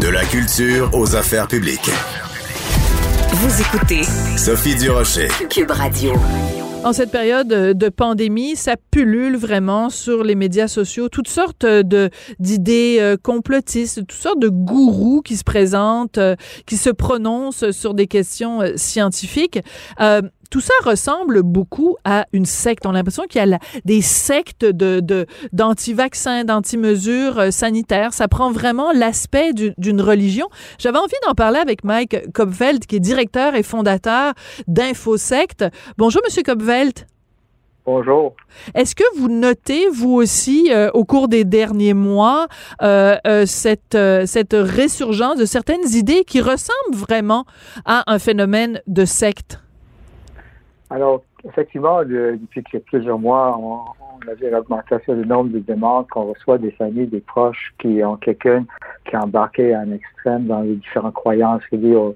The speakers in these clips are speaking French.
De la culture aux affaires publiques. Vous écoutez Sophie Durocher. Cube Radio. En cette période de pandémie, ça pullule vraiment sur les médias sociaux toutes sortes de d'idées euh, complotistes, toutes sortes de gourous qui se présentent, euh, qui se prononcent sur des questions euh, scientifiques. Euh, tout ça ressemble beaucoup à une secte. On a l'impression qu'il y a la, des sectes de, de, d'anti-vaccins, d'anti-mesures euh, sanitaires. Ça prend vraiment l'aspect du, d'une religion. J'avais envie d'en parler avec Mike Kopfeld, qui est directeur et fondateur d'InfoSecte. Bonjour, Monsieur Kopfeld. Bonjour. Est-ce que vous notez, vous aussi, euh, au cours des derniers mois, euh, euh, cette, cette résurgence de certaines idées qui ressemblent vraiment à un phénomène de secte? Alors, effectivement, de- depuis plusieurs mois, on, on a vu l'augmentation du nombre de demandes qu'on reçoit des familles, des proches qui ont quelqu'un qui a embarqué un extrême dans les différentes croyances liées au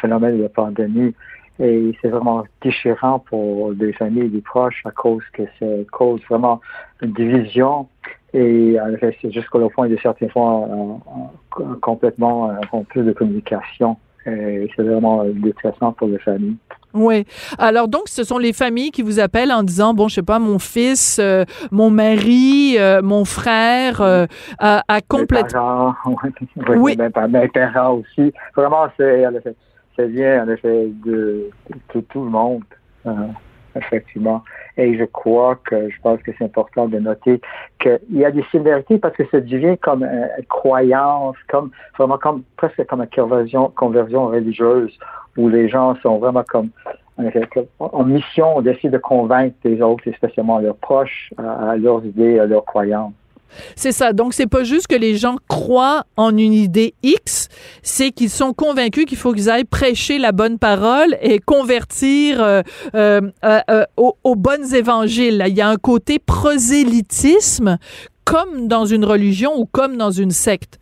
phénomène de la pandémie. Et c'est vraiment déchirant pour des familles et des proches à cause que ça cause vraiment une division. Et en c'est jusqu'au point de certaines fois euh, euh, complètement euh, rompu de communication. Et c'est vraiment euh, détressant pour les familles. Oui. Alors donc, ce sont les familles qui vous appellent en disant, bon, je sais pas, mon fils, euh, mon mari, euh, mon frère euh, a, a complètement... oui. Mes, pa- mes parents aussi. Vraiment, c'est, ça vient, en effet, de, de tout le monde, euh, effectivement. Et je crois que, je pense que c'est important de noter qu'il y a des similarités parce que ça devient comme une croyance, comme, vraiment comme, presque comme une conversion, conversion religieuse où les gens sont vraiment comme, en mission d'essayer de convaincre les autres, et spécialement leurs proches, à leurs idées, à leurs croyances. C'est ça. Donc, c'est pas juste que les gens croient en une idée X, c'est qu'ils sont convaincus qu'il faut qu'ils aillent prêcher la bonne parole et convertir euh, euh, euh, euh, aux, aux bonnes évangiles. Il y a un côté prosélytisme, comme dans une religion ou comme dans une secte.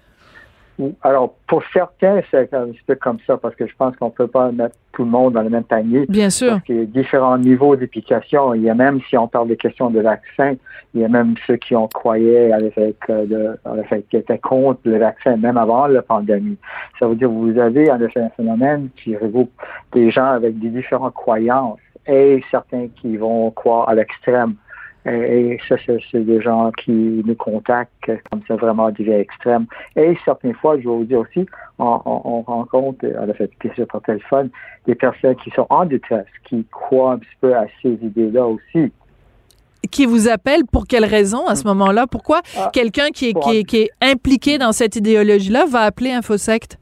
Alors, pour certains, c'est un petit peu comme ça, parce que je pense qu'on peut pas mettre tout le monde dans le même panier. Bien sûr. Parce qu'il y a différents niveaux d'application. Il y a même, si on parle des questions de vaccin, il y a même ceux qui ont croyé, avec, euh, de, en effet, qui étaient contre le vaccin, même avant la pandémie. Ça veut dire que vous avez, en effet, un phénomène qui regroupe des gens avec des différentes croyances et certains qui vont croire à l'extrême. Et, ça, c'est des gens qui nous contactent comme ça vraiment devient extrême. Et certaines fois, je vais vous dire aussi, on, on, on rencontre, euh, en fait, sûr par téléphone, des personnes qui sont en détresse, qui croient un petit peu à ces idées-là aussi. Qui vous appelle pour quelle raison à ce moment-là? Pourquoi Ah, quelqu'un qui est, pour qui, est, qui est impliqué dans cette idéologie-là va appeler InfoSecte?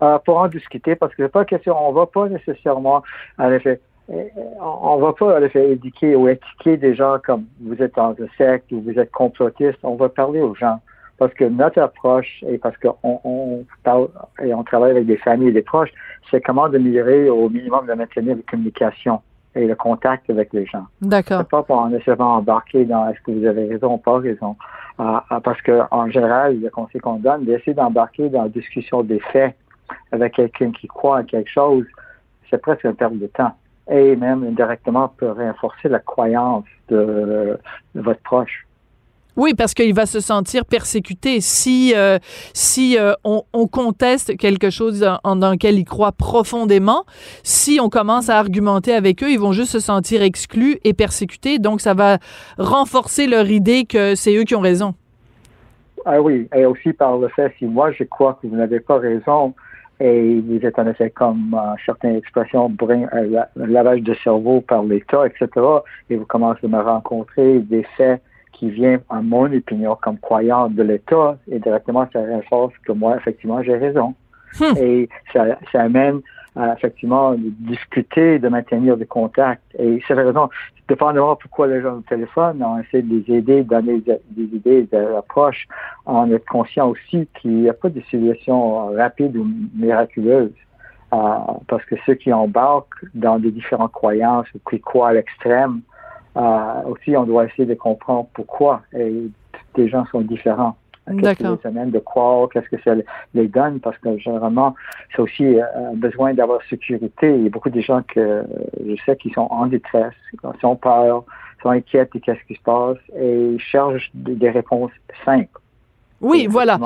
Euh, pour en discuter, parce que c'est pas question, on va pas nécessairement, en effet, on on va pas, en effet, éduquer ou étiqueter des gens comme vous êtes dans un secte ou vous êtes complotiste. On va parler aux gens. Parce que notre approche, et parce qu'on on parle et on travaille avec des familles et des proches, c'est comment d'améliorer au minimum de maintenir la communication et le contact avec les gens. D'accord. C'est pas pour nécessairement embarquer dans est-ce que vous avez raison ou pas raison. Ah, ah, parce que en général, le conseil qu'on donne, d'essayer d'embarquer dans la discussion des faits avec quelqu'un qui croit en quelque chose, c'est presque une perte de temps. Et même indirectement peut renforcer la croyance de, de votre proche. Oui, parce qu'il va se sentir persécuté si euh, si euh, on, on conteste quelque chose en, dans lequel il croit profondément. Si on commence à argumenter avec eux, ils vont juste se sentir exclus et persécutés. Donc, ça va renforcer leur idée que c'est eux qui ont raison. Ah oui, et aussi par le fait, si moi je crois que vous n'avez pas raison, et vous êtes en effet comme euh, certaines expressions, brin, euh, lavage de cerveau par l'État, etc., et vous commencez à me rencontrer des faits qui viennent, en mon opinion, comme croyant de l'État, et directement ça renforce que moi, effectivement, j'ai raison. Hmm. Et ça, ça amène effectivement, de discuter, de maintenir des contacts. Et c'est la raison, dépendamment pourquoi les gens au téléphone, on essaie de les aider, de donner des, des idées, des approches, en être conscient aussi qu'il n'y a pas de solution rapide ou miraculeuse. Euh, parce que ceux qui embarquent dans des différentes croyances ou qui croient à l'extrême, euh, aussi, on doit essayer de comprendre pourquoi. Et les gens sont différents. Qu'est-ce les amène de croire, qu'est-ce que ça les donne, parce que généralement, c'est aussi euh, besoin d'avoir sécurité. Il y a beaucoup de gens que je sais qui sont en détresse, qui ont peur, sont inquiètes de qu'est-ce qui se passe et cherchent des, réponses simples. Oui, voilà.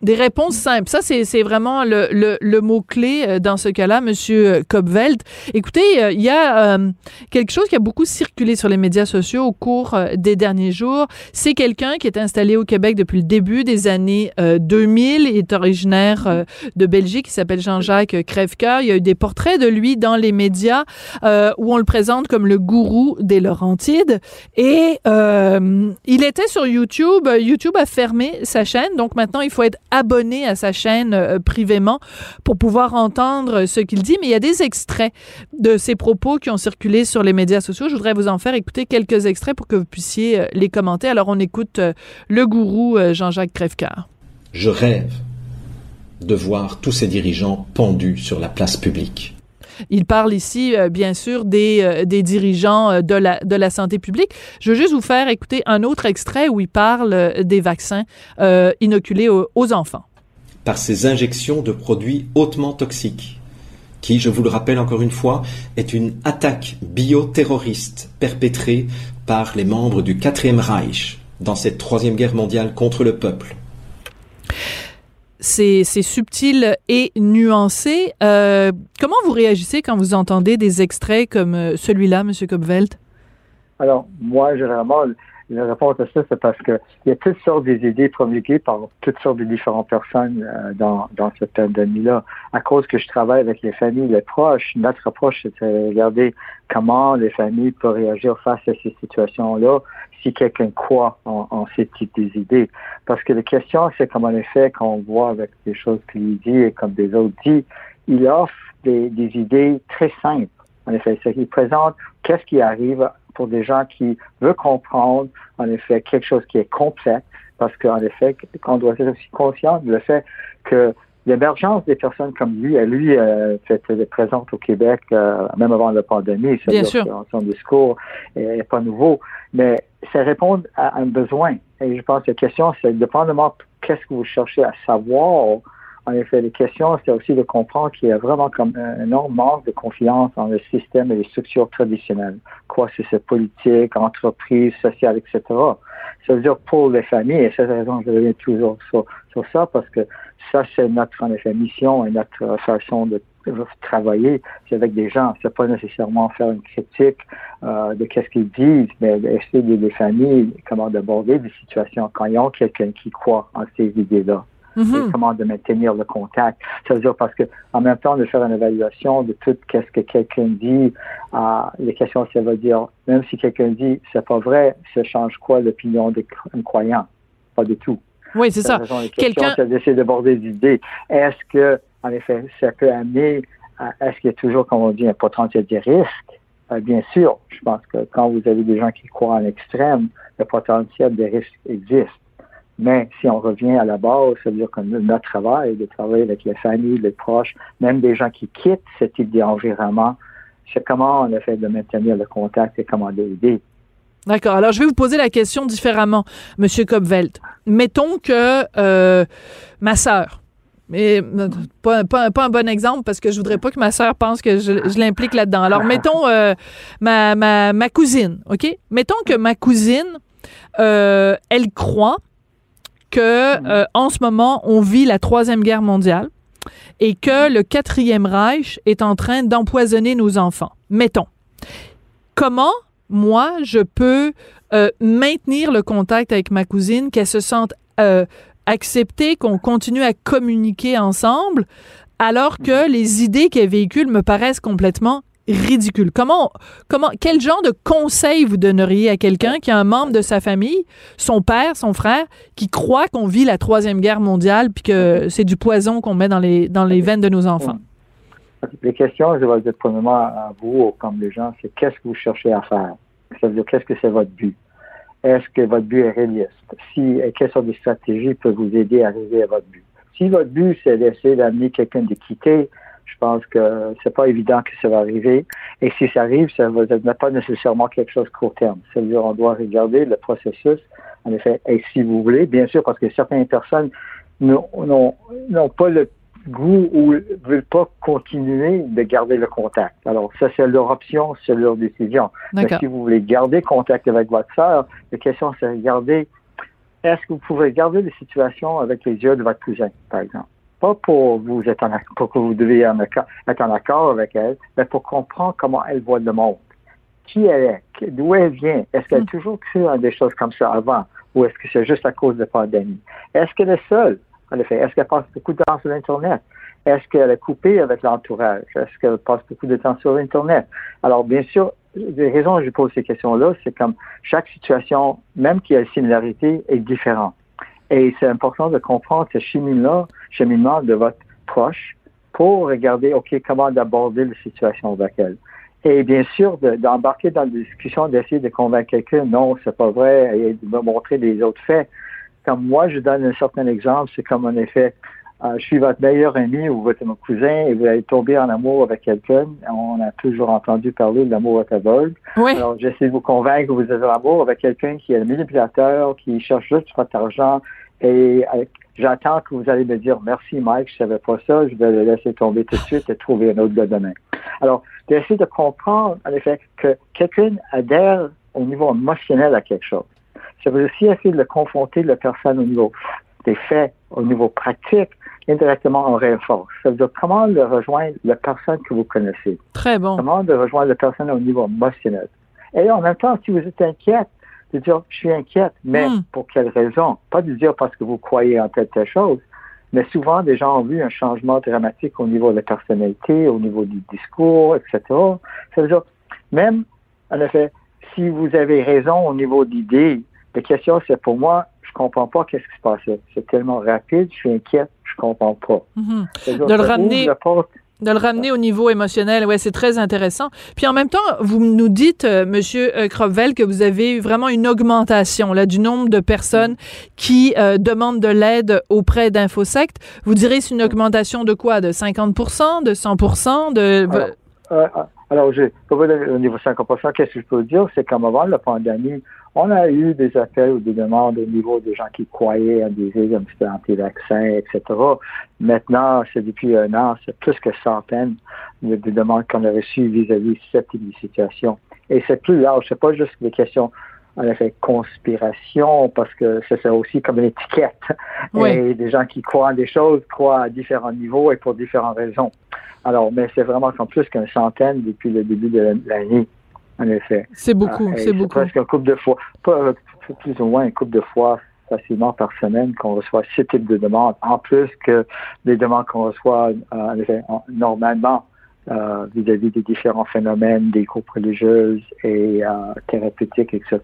Des réponses simples. Ça, c'est vraiment le, le, le mot-clé euh, dans ce cas-là, Monsieur Kopveld. Écoutez, euh, il y a euh, quelque chose qui a beaucoup circulé sur les médias sociaux au cours euh, des derniers jours. C'est quelqu'un qui est installé au Québec depuis le début des années euh, 2000. Il est originaire euh, de Belgique. Il s'appelle Jean-Jacques Crèvecoeur. Il y a eu des portraits de lui dans les médias euh, où on le présente comme le gourou des Laurentides. Et euh, il était sur YouTube. YouTube a fermé sa chaîne. Donc maintenant, il faut être abonné à sa chaîne euh, privément pour pouvoir entendre ce qu'il dit. Mais il y a des extraits de ses propos qui ont circulé sur les médias sociaux. Je voudrais vous en faire écouter quelques extraits pour que vous puissiez euh, les commenter. Alors, on écoute euh, le gourou euh, Jean-Jacques Crèvecoeur. Je rêve de voir tous ces dirigeants pendus sur la place publique. Il parle ici, euh, bien sûr, des, euh, des dirigeants euh, de, la, de la santé publique. Je veux juste vous faire écouter un autre extrait où il parle des vaccins inoculés aux, aux enfants. par ces injections de produits hautement toxiques, qui, je vous le rappelle encore une fois, est une attaque bioterroriste perpétrée par les membres du quatrième Reich dans cette troisième guerre mondiale contre le peuple. C'est subtil et nuancé. Euh, comment vous réagissez quand vous entendez des extraits comme euh, celui-là, M. Kopveld? Alors, moi, généralement, la réponse à ça, c'est parce que il y a toutes sortes des idées promulguées par toutes sortes de différentes personnes euh, dans, dans cette pandémie-là. À cause que je travaille avec les familles, les proches, notre approche, c'est de regarder comment les familles peuvent réagir face à ces situations-là si quelqu'un croit en, en ces types d'idées. Parce que la question, c'est comme en effet, quand on voit avec des choses qu'il dit et comme des autres dit, il offre des, des idées très simples. En effet, qu'il présente qu'est-ce qui arrive pour des gens qui veulent comprendre, en effet, quelque chose qui est complexe, parce qu'en effet, on doit être aussi conscient du fait que l'émergence des personnes comme lui, et lui euh, était présente au Québec euh, même avant la pandémie, Bien c'est-à-dire son discours est pas nouveau, mais ça répond à un besoin. Et je pense que la question, c'est dépendamment qu'est-ce que vous cherchez à savoir, en effet, les questions, c'est aussi de comprendre qu'il y a vraiment comme un énorme manque de confiance dans le système et les structures traditionnelles. Quoi, c'est cette politique, entreprise, sociale, etc. Ça veut dire pour les familles, et c'est la raison que je reviens toujours sur, ça, parce que ça, c'est notre, mission et notre façon de travailler, c'est avec des gens. C'est pas nécessairement faire une critique euh, de qu'est-ce qu'ils disent, mais essayer d'aider les familles, comment d'aborder des situations quand ils ont quelqu'un qui croit en ces idées-là Mhm. et comment de maintenir le contact. Ça veut dire parce que en même temps de faire une évaluation de tout qu'est-ce que quelqu'un dit, euh, les questions ça veut dire même si quelqu'un dit c'est pas vrai, ça change quoi l'opinion des cro- croyants Pas du tout. Oui, c'est ça. Quelqu'un- c'est d'essayer d'aborder des idées. Est-ce que en effet ça peut amener est-ce qu'il y a toujours comme on dit un potentiel de risque? Euh, Bien sûr, je pense que quand vous avez des gens qui croient en extrême, le potentiel de risque existe. Mais si on revient à la base, c'est-à-dire que notre travail, de travailler avec les familles, les proches, même des gens qui quittent ce type d'environnement, c'est comment on a fait de maintenir le contact et comment l'aider. D'accord. Alors, je vais vous poser la question différemment, Monsieur Kopveld. Mettons que euh, ma sœur, mais euh, pas, pas, pas un bon exemple parce que je voudrais pas que ma sœur pense que je, je l'implique là-dedans. Alors, mettons euh, ma, ma, ma cousine, OK? Mettons que ma cousine, euh, elle croit que euh, en ce moment, on vit la Troisième Guerre mondiale et que le Quatrième Reich est en train d'empoisonner nos enfants. Mettons. Comment, moi, je peux euh, maintenir le contact avec ma cousine, qu'elle se sente euh, accepter qu'on continue à communiquer ensemble alors que les idées qu'elle véhicule me paraissent complètement ridicules. Comment, comment, quel genre de conseil vous donneriez à quelqu'un qui a un membre de sa famille, son père, son frère, qui croit qu'on vit la troisième guerre mondiale puis que c'est du poison qu'on met dans les, dans les veines de nos enfants? Les questions, je vais dire premièrement à vous, comme les gens, c'est qu'est-ce que vous cherchez à faire? Ça veut dire qu'est-ce que c'est votre but? Est-ce que votre but est réaliste? Si, quelle sorte de stratégie peut vous aider à arriver à votre but? Si votre but, c'est d'essayer d'amener quelqu'un de quitter, je pense que c'est pas évident que ça va arriver. Et si ça arrive, ça va être pas nécessairement quelque chose court terme. C'est-à-dire, on doit regarder le processus, en effet. Et si vous voulez, bien sûr, parce que certaines personnes n'ont pas le goût ou veulent pas continuer de garder le contact. Alors, ça, c'est leur option, c'est leur décision. Mais si vous voulez garder contact avec votre sœur, la question, c'est de garder, est-ce que vous pouvez garder les situations avec les yeux de votre cousin, par exemple? Pas pour vous être en pour que vous devez être en accord avec elle, mais pour comprendre comment elle voit le monde. Qui elle est? D'où elle vient? Est-ce qu'elle a hmm. toujours cru à des choses comme ça avant? Ou est-ce que c'est juste à cause de la pandémie? Est-ce qu'elle est seule? En effet, est-ce qu'elle passe beaucoup de temps sur Internet? Est-ce qu'elle est coupée avec l'entourage? Est-ce qu'elle passe beaucoup de temps sur Internet? Alors, bien sûr, les raisons que je pose ces questions-là, c'est comme chaque situation, même qui a une similarité, est différente. Et c'est important de comprendre ce cheminement, cheminement de votre proche pour regarder, OK, comment aborder la situation avec elle. Et bien sûr, d'embarquer dans la discussion, d'essayer de convaincre quelqu'un, non, c'est pas vrai, et de montrer des autres faits comme moi, je donne un certain exemple, c'est comme en effet, je suis votre meilleur ami ou votre cousin et vous allez tomber en amour avec quelqu'un. On a toujours entendu parler de l'amour aveugle. Oui. Alors, j'essaie de vous convaincre que vous avez l'amour avec quelqu'un qui est le manipulateur, qui cherche juste votre argent et euh, j'attends que vous allez me dire merci Mike, je savais pas ça, je vais le laisser tomber tout de suite et trouver un autre gars demain. Alors, d'essayer de comprendre, en effet, que quelqu'un adhère au niveau émotionnel à quelque chose. Ça veut aussi essayer de le confronter la personne au niveau des faits, au niveau pratique, indirectement en renforce. Ça veut dire comment le rejoindre la personne que vous connaissez? Très bon. Comment de rejoindre la personne au niveau émotionnel? Et en même temps, si vous êtes inquiète, de dire je suis inquiète, mais hmm. pour quelle raison? Pas de dire parce que vous croyez en telle telle chose, mais souvent des gens ont vu un changement dramatique au niveau de la personnalité, au niveau du discours, etc. Ça veut dire, même, en effet, si vous avez raison au niveau d'idées, la question, c'est pour moi, comprends pas qu'est-ce qui se passait. C'est tellement rapide, je suis inquiète, je comprends pas. Mhm. De le ramener. De le ramener au niveau émotionnel, ouais, c'est très intéressant. Puis en même temps, vous nous dites, M. Euh, Monsieur euh, que vous avez eu vraiment une augmentation là du nombre de personnes qui euh, demandent de l'aide auprès d'Infosect. Vous direz c'est une augmentation de quoi? De 50% de 100 de alors, alors j'ai au niveau 50 qu'est-ce que je peux dire? C'est qu'avant avant la pandémie, on a eu des appels ou des demandes au niveau des gens qui croyaient à des idées peu anti-vaccins, etc. Maintenant, c'est depuis un an, c'est plus que centaines de, demandes qu'on a reçues vis-à-vis de cette situation. Et c'est plus large, c'est pas juste des questions en effet, conspiration, parce que c'est aussi comme une étiquette. Et des gens qui croient en des choses croient à différents niveaux et pour différentes raisons. Alors, mais c'est vraiment comme plus qu'une centaine depuis le début de l'année en effet. C'est beaucoup, ah, c'est beaucoup. Presque un couple de fois, pas plus ou moins un couple de fois facilement par semaine qu'on reçoit ce type de demandes, en plus que les demandes qu'on reçoit euh, en effet, normalement euh, vis-à-vis des différents phénomènes des groupes religieux et euh, thérapeutiques, etc.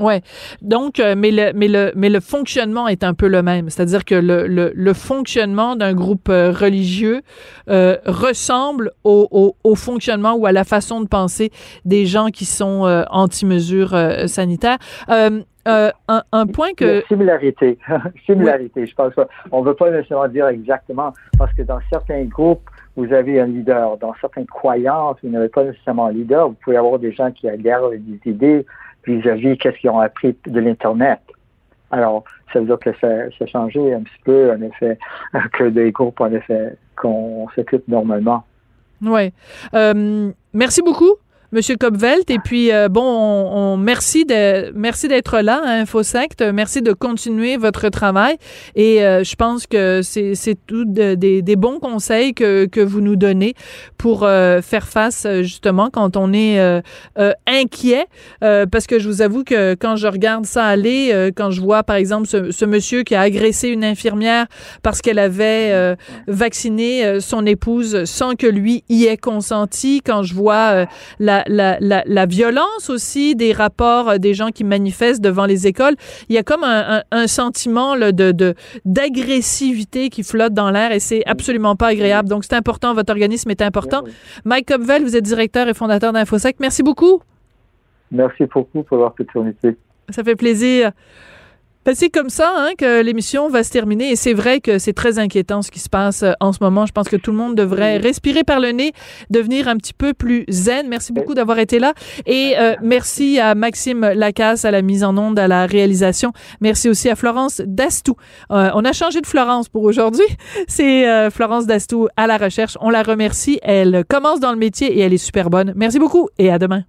Ouais. Donc, euh, mais le, mais le, mais le fonctionnement est un peu le même. C'est-à-dire que le, le, le fonctionnement d'un groupe euh, religieux euh, ressemble au, au, au, fonctionnement ou à la façon de penser des gens qui sont anti-mesures sanitaires. Un, un, point que... Similarité. Similarité, je pense. On ne veut pas nécessairement dire exactement, parce que dans certains groupes, vous avez un leader. Dans certaines croyances, vous n'avez pas nécessairement un leader. Vous pouvez avoir des gens qui adhèrent à des idées vis-à-vis qu'est-ce qu'ils ont appris de l'Internet. Alors, ça veut dire que ça, a changé un petit peu, en effet, que des groupes, en effet, qu'on s'occupe normalement. Oui. Euh, merci beaucoup. Monsieur Copvelt. Et puis, euh, bon, on, merci de, merci d'être là, hein, InfoSect. Merci de continuer votre travail. Et euh, je pense que c'est, c'est tout des, des bons conseils que, que vous nous donnez pour euh, faire face, justement, quand on est inquiet. parce que je vous avoue que quand je regarde ça aller, quand je vois, par exemple, ce, ce, monsieur qui a agressé une infirmière parce qu'elle avait vacciné son épouse sans que lui y ait consenti, quand je vois la la, violence aussi des rapports euh, des gens qui manifestent devant les écoles. Il y a comme un, sentiment de d'agressivité qui flotte dans l'air et c'est absolument pas agréable. Donc c'est important, votre organisme est important. Mike Copvel, vous êtes directeur et fondateur d'InfoSec. Merci beaucoup. Merci beaucoup pour l'opportunité. Ça fait plaisir. Ben, c'est comme ça hein, que l'émission va se terminer et c'est vrai que c'est très inquiétant ce qui se passe euh, en ce moment. Je pense que tout le monde devrait respirer par le nez, devenir un petit peu plus zen. Merci beaucoup d'avoir été là et euh, merci à Maxime Lacasse à la mise en onde, à la réalisation. Merci aussi à Florence Dastou. Euh, on a changé de Florence pour aujourd'hui. C'est Florence Dastou à la recherche. On la remercie. Elle commence dans le métier et elle est super bonne. Merci beaucoup et à demain.